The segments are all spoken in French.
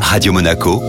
Radio Monaco,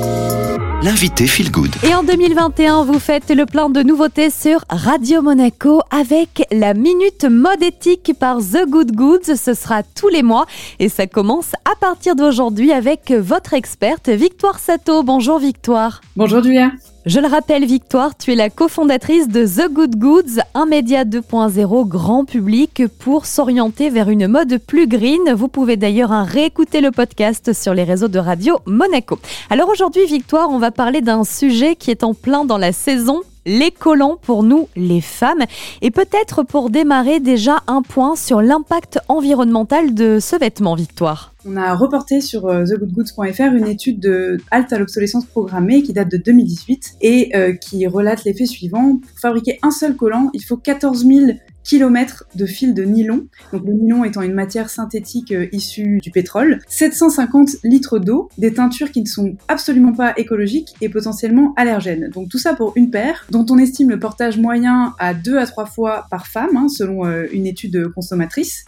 l'invité Feel Good. Et en 2021, vous faites le plein de nouveautés sur Radio Monaco avec la Minute Mode Éthique par The Good Goods. Ce sera tous les mois et ça commence à partir d'aujourd'hui avec votre experte Victoire Sato. Bonjour Victoire. Bonjour Julia. Je le rappelle, Victoire, tu es la cofondatrice de The Good Goods, un média 2.0 grand public pour s'orienter vers une mode plus green. Vous pouvez d'ailleurs réécouter le podcast sur les réseaux de radio Monaco. Alors aujourd'hui, Victoire, on va parler d'un sujet qui est en plein dans la saison les collants pour nous, les femmes. Et peut-être pour démarrer déjà un point sur l'impact environnemental de ce vêtement, Victoire. On a reporté sur euh, thegoodgoods.fr une étude de halte à l'obsolescence programmée qui date de 2018 et euh, qui relate l'effet suivant. Pour fabriquer un seul collant, il faut 14 000 kilomètres de fil de nylon, donc le nylon étant une matière synthétique euh, issue du pétrole, 750 litres d'eau, des teintures qui ne sont absolument pas écologiques et potentiellement allergènes. Donc tout ça pour une paire, dont on estime le portage moyen à 2 à 3 fois par femme, hein, selon euh, une étude consommatrice.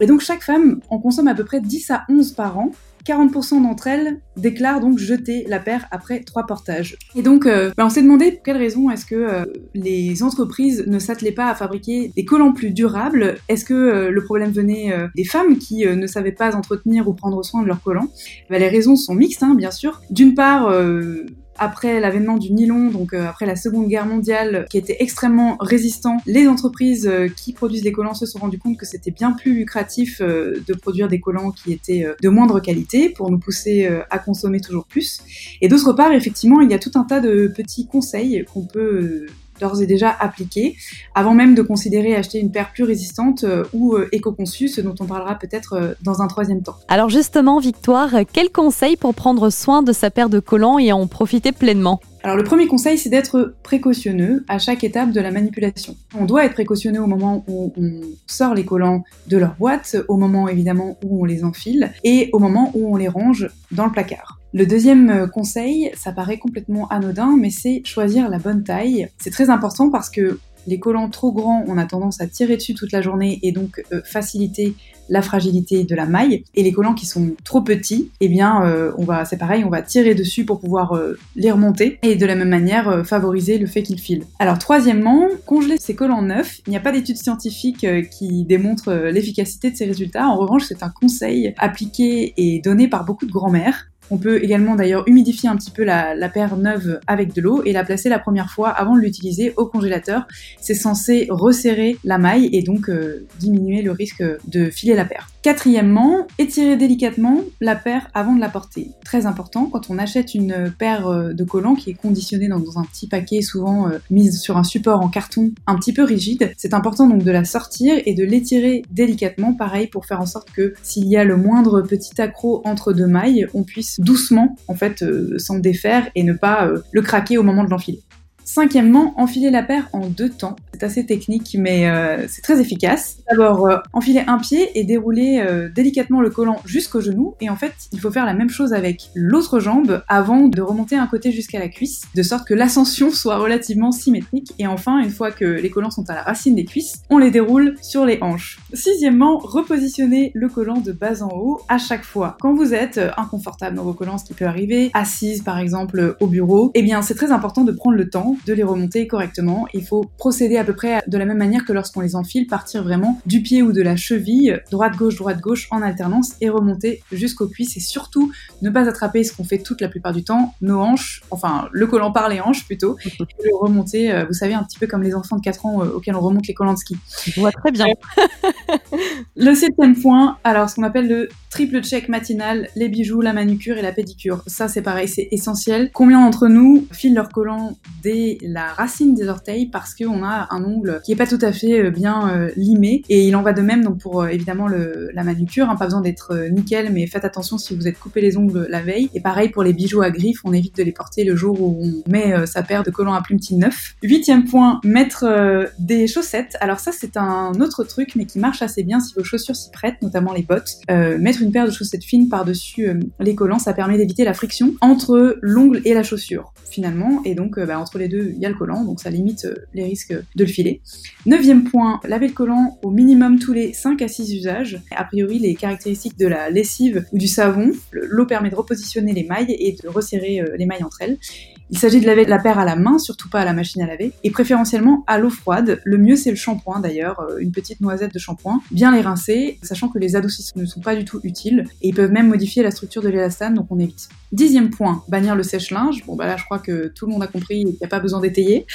Et donc chaque femme en consomme à peu près 10 à 11 par an, 40% d'entre elles déclarent donc jeter la paire après trois portages. Et donc, euh, bah, on s'est demandé pour quelle raison est-ce que euh, les entreprises ne s'attelaient pas à fabriquer des collants plus durables Est-ce que euh, le problème venait des femmes qui ne savaient pas entretenir ou prendre soin de leurs collants? Bah, Les raisons sont mixtes, hein, bien sûr. D'une part, après l'avènement du nylon, donc euh, après la Seconde Guerre mondiale, qui était extrêmement résistant, les entreprises euh, qui produisent des collants se sont rendues compte que c'était bien plus lucratif euh, de produire des collants qui étaient de moindre qualité pour nous pousser à consommer toujours plus. Et d'autre part, effectivement, il y a tout un tas de petits conseils qu'on peut d'ores et déjà appliqué, avant même de considérer acheter une paire plus résistante euh, ou euh, éco-conçue, ce dont on parlera peut-être euh, dans un troisième temps. Alors justement, Victoire, quel conseil pour prendre soin de sa paire de collants et en profiter pleinement? Alors le premier conseil, c'est d'être précautionneux à chaque étape de la manipulation. On doit être précautionneux au moment où on sort les collants de leur boîte, au moment évidemment où on les enfile et au moment où on les range dans le placard. Le deuxième euh, conseil, ça paraît complètement anodin, mais c'est choisir la bonne taille. C'est très important parce que les collants trop grands, on a tendance à tirer dessus toute la journée et donc euh, faciliter la fragilité de la maille. Et les collants qui sont trop petits, eh bien, euh, on va, c'est pareil, on va tirer dessus pour pouvoir les remonter et de la même manière favoriser le fait qu'ils filent. Alors troisièmement, congeler ces collants neufs. Il n'y a pas d'études scientifiques qui démontrent l'efficacité de ces résultats. En revanche, c'est un conseil appliqué et donné par beaucoup de grand-mères. On peut également d'ailleurs humidifier un petit peu la, paire neuve avec de l'eau et la placer la première fois avant de l'utiliser au congélateur. C'est censé resserrer la maille et donc euh, diminuer le risque de filer la paire. Quatrièmement, étirer délicatement la paire avant de la porter. Très important, quand on achète une paire euh, de collants qui est conditionnée dans, un petit paquet, souvent euh, mise sur un support en carton un petit peu rigide, c'est important donc de la sortir et de l'étirer délicatement, pareil pour faire en sorte que s'il y a le moindre petit accroc entre deux mailles, on puisse doucement en fait euh, s'en défaire et ne pas euh, le craquer au moment de l'enfiler. Cinquièmement, enfiler la paire en deux temps. C'est assez technique, mais euh, c'est très efficace. D'abord, euh, enfiler un pied et dérouler euh, délicatement le collant jusqu'au genou. Et en fait, il faut faire la même chose avec l'autre jambe avant de remonter un côté jusqu'à la cuisse, de sorte que l'ascension soit relativement symétrique. Et enfin, une fois que les collants sont à la racine des cuisses, on les déroule sur les hanches. Sixièmement, repositionner le collant de bas en haut à chaque fois. Quand vous êtes inconfortable dans vos collants, ce qui peut arriver, assise par exemple au bureau, eh bien c'est très important de prendre le temps de les remonter correctement. Il faut procéder à peu près de la même manière que lorsqu'on les enfile, partir vraiment du pied ou de la cheville, droite-gauche, droite-gauche en alternance et remonter jusqu'aux cuisses et surtout ne pas attraper ce qu'on fait toute la plupart du temps, nos hanches, enfin le collant par les hanches plutôt, et le remonter, euh, vous savez, un petit peu comme les enfants de 4 ans euh, auxquels on remonte les collants de ski. Je vois très bien. le septième point, alors ce qu'on appelle le triple check matinal, les bijoux, la manucure et la pédicure. Ça c'est pareil, c'est essentiel. Combien d'entre nous filent leur collant dès la racine des orteils parce qu'on a un ongle qui est pas tout à fait euh, bien euh, limé et il en va de même donc pour euh, évidemment la manucure, hein, pas besoin d'être nickel mais faites attention si vous êtes coupé les ongles la veille et pareil pour les bijoux à griffes, on évite de les porter le jour où on met sa paire de collants à plumes neuf. Huitième point, mettre des chaussettes. Alors ça c'est un autre truc mais qui marche assez bien si vos chaussures s'y prêtent, notamment les bottes. mettre une paire de chaussettes fines par-dessus les collants, ça permet d'éviter la friction entre l'ongle et la chaussure finalement et donc bah, entre les deux, il y a le collant, donc ça limite les risques de le filer. Neuvième point, laver le collant au minimum tous les 5 à 6 usages. A priori, les caractéristiques de la lessive ou du savon, l'eau permet de repositionner les mailles et de resserrer les mailles entre elles. Il s'agit de laver la paire à la main, surtout pas à la machine à laver, et préférentiellement à l'eau froide. Le mieux c'est le shampoing d'ailleurs, euh, une petite noisette de shampoing. Bien les rincer, sachant que les adoucissants ne sont pas du tout utiles, et ils peuvent même modifier la structure de l'élastane, donc on évite. Dixième point, bannir le sèche-linge. Bon bah là je crois que tout le monde a compris qu'il n'y a pas besoin d'étayer.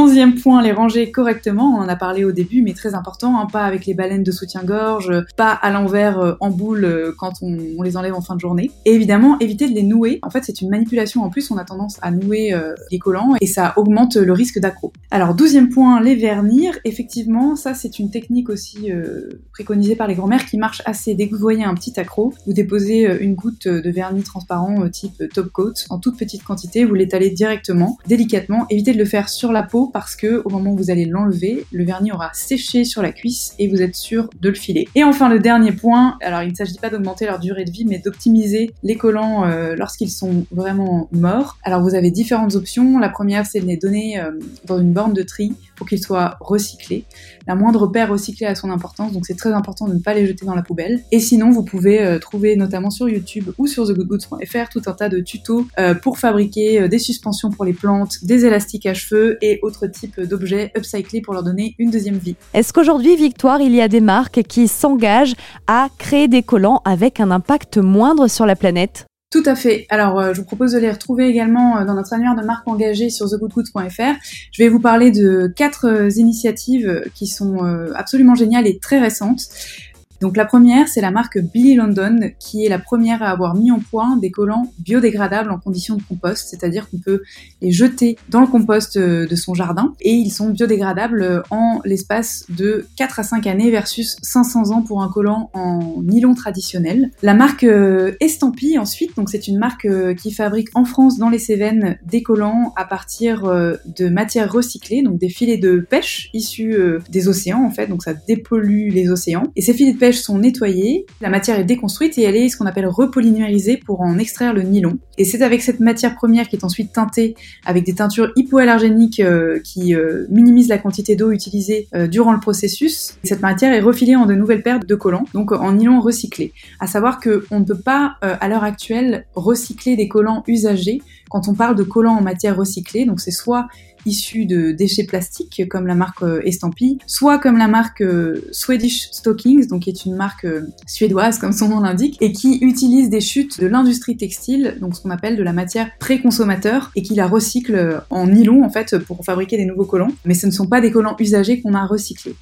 Onzième point, les ranger correctement. On en a parlé au début, mais très important, hein, pas avec les baleines de soutien-gorge, pas à l'envers euh, en boule euh, quand on, les enlève en fin de journée. Et évidemment, éviter de les nouer. En fait, c'est une manipulation en plus. On a tendance à nouer euh, les collants et ça augmente le risque d'accro. Alors, douzième point, les vernir. Effectivement, ça c'est une technique aussi préconisée par les grand-mères qui marche assez. Dès que vous voyez un petit accro, vous déposez une goutte de vernis transparent type top coat en toute petite quantité, vous l'étalez directement, délicatement. Évitez de le faire sur la peau parce que au moment où vous allez l'enlever, le vernis aura séché sur la cuisse et vous êtes sûr de le filer. Et enfin le dernier point, alors il ne s'agit pas d'augmenter leur durée de vie mais d'optimiser les collants euh, lorsqu'ils sont vraiment morts. Alors vous avez différentes options. La première c'est de les donner euh, dans une borne de tri pour qu'ils soient recyclés. La moindre paire recyclée a son importance, donc c'est très important de ne pas les jeter dans la poubelle. Et sinon, vous pouvez euh, trouver notamment sur YouTube ou sur thegoodgoods.fr tout un tas de tutos pour fabriquer des suspensions pour les plantes, des élastiques à cheveux et autres type d'objets upcyclés pour leur donner une deuxième vie. Est-ce qu'aujourd'hui, Victoire, il y a des marques qui s'engagent à créer des collants avec un impact moindre sur la planète? Tout à fait. Alors, euh, je vous propose de les retrouver également euh, dans notre annuaire de marques engagées sur thegoodgoods.fr. Je vais vous parler de quatre euh, initiatives qui sont absolument géniales et très récentes. Donc la première, c'est la marque Billy London, qui est la première à avoir mis en point des collants biodégradables en conditions de compost, c'est-à-dire qu'on peut les jeter dans le compost euh, de son jardin, et ils sont biodégradables euh, en l'espace de 4 à 5 années versus 500 ans pour un collant en nylon traditionnel. La marque euh, Estampille ensuite, donc c'est une marque qui fabrique en France dans les Cévennes des collants à partir de matières recyclées, donc des filets de pêche issus des océans en fait, donc ça dépollue les océans. Et ces filets de pêche sont nettoyées, la matière est déconstruite et elle est ce qu'on appelle repolymérisée pour en extraire le nylon. Et c'est avec cette matière première qui est ensuite teintée avec des teintures hypoallergéniques euh, qui euh, minimisent la quantité d'eau utilisée euh, durant le processus. cette matière est refilée en de nouvelles paires de collants, donc en nylon recyclé. À savoir qu'on ne peut pas à l'heure actuelle recycler des collants usagés quand on parle de collants en matière recyclée. Donc c'est soit issus de déchets plastiques comme la marque euh, Estampille, soit comme la marque euh, Swedish Stockings, donc qui est une marque euh, suédoise comme son nom l'indique, et qui utilise des chutes de l'industrie textile, donc ce qu'on appelle de la matière pré-consommateur, et qui la recycle en nylon en fait pour fabriquer des nouveaux collants. Mais ce ne sont pas des collants usagés qu'on a recyclés.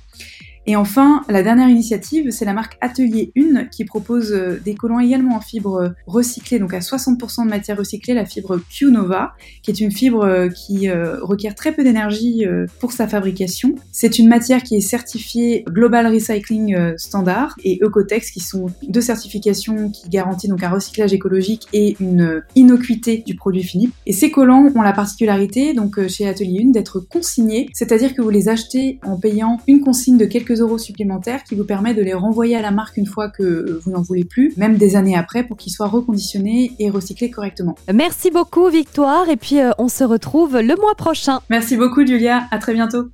Et enfin, la dernière initiative, c'est la marque Atelier 1 qui propose euh, des collants également en fibre recyclée, donc à 60% de matière recyclée, la fibre Q-Nova, qui est une fibre euh, qui euh, requiert très peu d'énergie pour sa fabrication. C'est une matière qui est certifiée Global Recycling Standard et Ecotex, qui sont deux certifications qui garantissent donc un recyclage écologique et une innocuité du produit fini. Et ces collants ont la particularité, donc chez Atelier 1, d'être consignés, c'est-à-dire que vous les achetez en payant une consigne de quelques euros supplémentaires qui vous permet de les renvoyer à la marque une fois que vous n'en voulez plus, même des années après, pour qu'ils soient reconditionnés et recyclés correctement. Merci beaucoup Victoire et puis euh, on se retrouve le mois prochain. Merci beaucoup Julia, à très bientôt.